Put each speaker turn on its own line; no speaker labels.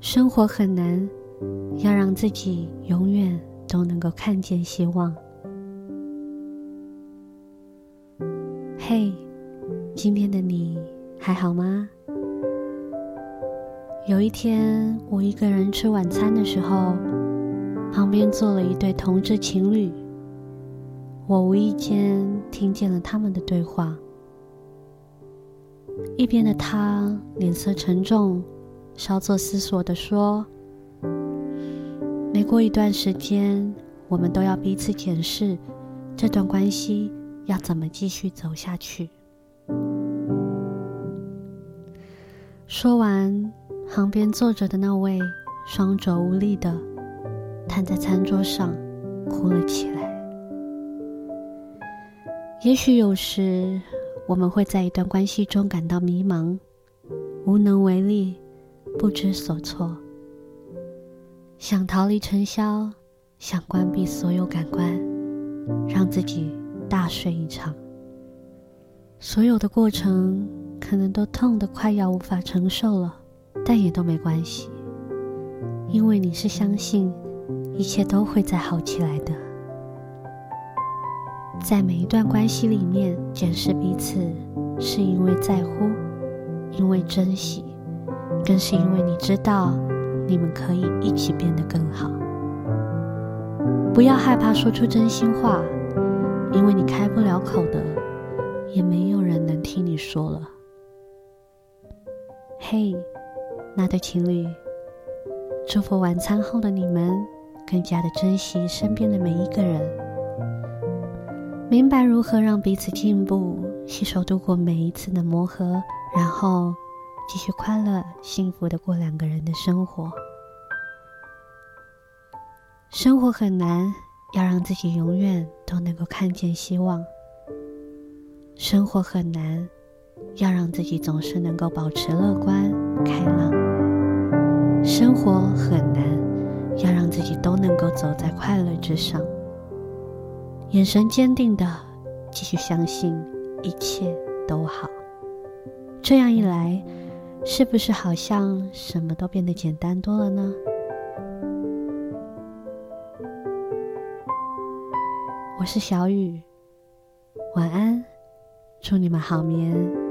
生活很难要让自己永远都能够看见希望。嘿今天的你还好吗？有一天我一个人吃晚餐的时候旁边坐了一对同志情侣我无意间听见了他们的对话。一边的他脸色沉重，稍作思索地说：“每过一段时间，我们都要彼此检视这段关系要怎么继续走下去。”说完。旁边坐着的那位，双肘无力的瘫在餐桌上，哭了起来。也许有时我们会在一段关系中感到迷茫、无能为力、不知所措，想逃离尘嚣，想关闭所有感官，让自己大睡一场。所有的过程可能都痛得快要无法承受了。但也都没关系，因为你是相信一切都会再好起来的。在每一段关系里面，检视彼此，是因为在乎，因为珍惜，更是因为你知道你们可以一起变得更好。不要害怕说出真心话，因为你开不了口的，也没有人能听你说了。嘿。那对情侣，祝福晚餐后的你们更加的珍惜身边的每一个人，明白如何让彼此进步，携手度过每一次的磨合，然后继续快乐幸福的过两个人的生活。生活很难，要让自己永远都能够看见希望。生活很难。要让自己总是能够保持乐观开朗，生活很难，要让自己都能够走在快乐之上，眼神坚定的继续相信一切都好。这样一来，是不是好像什么都变得简单多了呢？我是小雨，晚安，祝你们好眠。